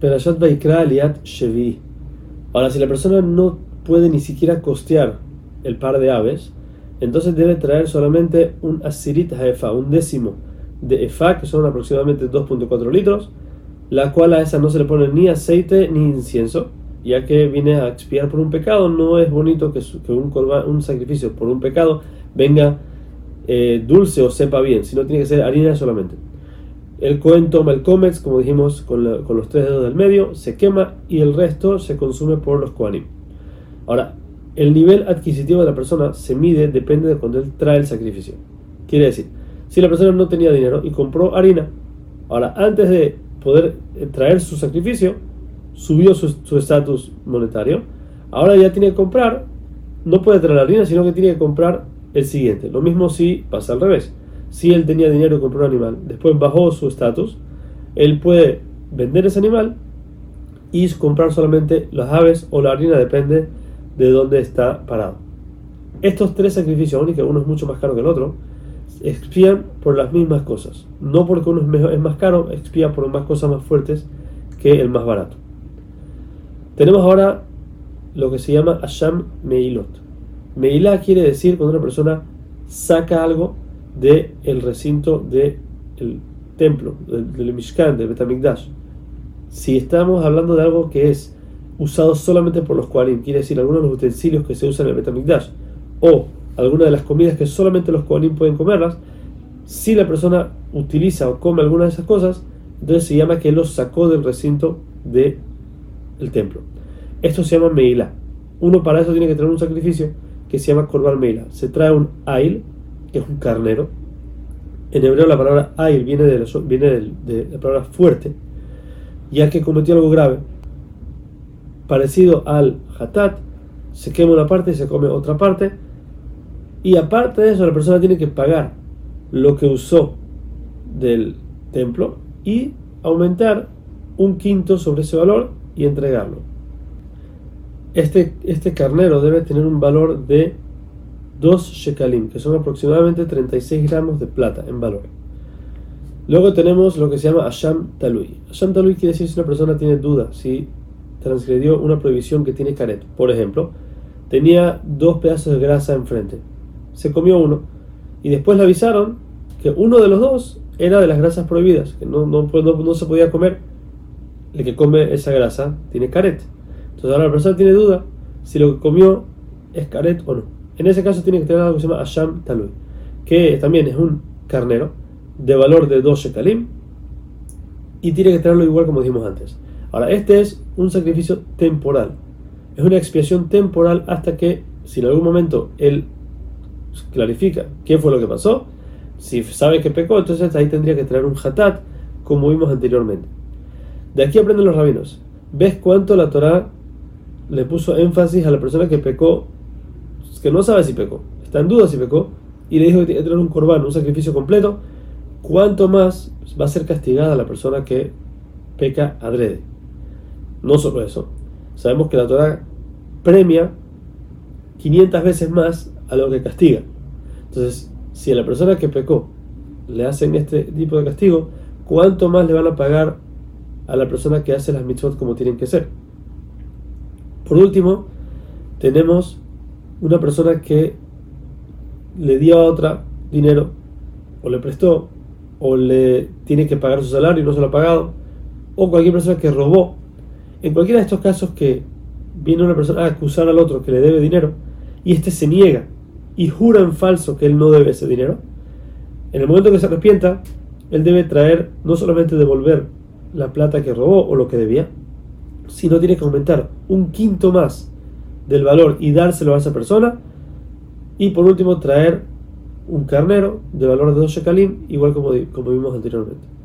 Perashat Vaikra Aliat Shevi. Ahora, si la persona no puede ni siquiera costear el par de aves, entonces debe traer solamente un asirit haefa, un décimo de efa, que son aproximadamente 2.4 litros, la cual a esa no se le pone ni aceite ni incienso, ya que viene a expiar por un pecado. No es bonito que, un, un sacrificio por un pecado venga eh, dulce o sepa bien, sino tiene que ser harina solamente. El Cohen toma el cómex, como dijimos, con, los tres dedos del medio, se quema y el resto se consume por los Kohanim. Ahora, el nivel adquisitivo de la persona se mide, depende de cuando él trae el sacrificio. Quiere decir, si la persona no tenía dinero y compró harina, ahora antes de poder eh, traer su sacrificio, subió su estatus monetario, ahora ya tiene que comprar, no puede traer harina, sino que tiene que comprar el siguiente. Lo mismo si pasa al revés si él tenía dinero compró un animal, después bajó su estatus, él puede vender ese animal y comprar solamente las aves o la harina, depende de dónde está parado. Estos tres sacrificios, aunque uno es mucho más caro que el otro, expían por las mismas cosas. No porque uno es, más caro, expían por más cosas más fuertes que el más barato. Tenemos ahora lo que se llama Asham Meilot. Meilá quiere decir cuando una persona saca algo del el recinto del templo, del, Mishkan, del Betamikdash. Si estamos hablando de algo que es usado solamente por los Kohanim, quiere decir algunos de los utensilios que se usan en el Betamikdash, o alguna de las comidas que solamente los Kohanim pueden comerlas, si la persona utiliza o come alguna de esas cosas, entonces se llama que los sacó del recinto del templo. Esto se llama Meila. Uno para eso tiene que traer un sacrificio que se llama Korban Meila. Se trae un Ail, es un carnero. En hebreo la palabra air viene, de la, de, la palabra fuerte, ya que cometió algo grave. Parecido al hatat, se quema una parte y se come otra parte. Y aparte de eso, la persona tiene que pagar lo que usó del templo y aumentar un quinto sobre ese valor y entregarlo. Este, este carnero debe tener un valor de 2 shekalim, que son aproximadamente 36 gramos de plata en valor. Luego tenemos lo que se llama Asham Talui. Asham Talui quiere decir si una persona tiene duda, si transgredió una prohibición que tiene caret. Por ejemplo, tenía dos pedazos de grasa enfrente, se comió uno y después le avisaron que uno de los dos era de las grasas prohibidas, que no, no, no, se podía comer. El que come esa grasa tiene caret. Entonces ahora la persona tiene duda si lo que comió es caret o no. En ese caso tiene que tener algo que se llama Asham Talui, que también es un carnero de valor de 2 shekalim y tiene que tenerlo igual como dijimos antes. Ahora, este es un sacrificio temporal. Es una expiación temporal hasta que, si en algún momento él clarifica qué fue lo que pasó, si sabe que pecó, entonces ahí tendría que traer un hatat, como vimos anteriormente. De aquí aprenden los rabinos. ¿Ves cuánto la Torah le puso énfasis a la persona que pecó que no sabe si pecó, está en duda si pecó, y le dijo que tiene que tener un corbán, un sacrificio completo, cuánto más va a ser castigada la persona que peca adrede. No solo eso, sabemos que la Torah premia 500 veces más a lo que castiga. Entonces, si a la persona que pecó le hacen este tipo de castigo, ¿cuánto más le van a pagar a la persona que hace las mitzvot como tienen que ser? Por último, tenemos una persona que le dio a otra dinero, o le prestó, o le tiene que pagar su salario y no se lo ha pagado, o cualquier persona que robó. En cualquiera de estos casos que viene una persona a acusar al otro que le debe dinero, y éste se niega y jura en falso que él no debe ese dinero, en el momento que se arrepienta, él debe traer, no solamente devolver la plata que robó o lo que debía, sino tiene que aumentar un quinto más del valor y dárselo a esa persona. Y por último, traer un carnero de valor de dos shekalim, igual como, como vimos anteriormente.